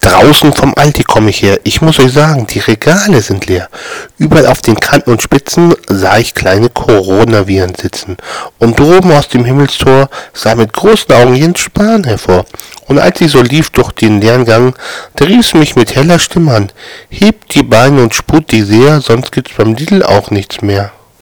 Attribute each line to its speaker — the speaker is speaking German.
Speaker 1: Draußen vom Aldi komme ich her. Ich muss euch sagen, die Regale sind leer. Überall auf den Kanten und Spitzen sah ich kleine Coronaviren sitzen. Und droben aus dem Himmelstor sah mit großen Augen Jens Spahn hervor. Und als ich so lief durch den leeren Gang, da rief sie mich mit heller Stimme an. Hebt die Beine und sput die sehr, sonst gibt's beim Lidl auch nichts mehr.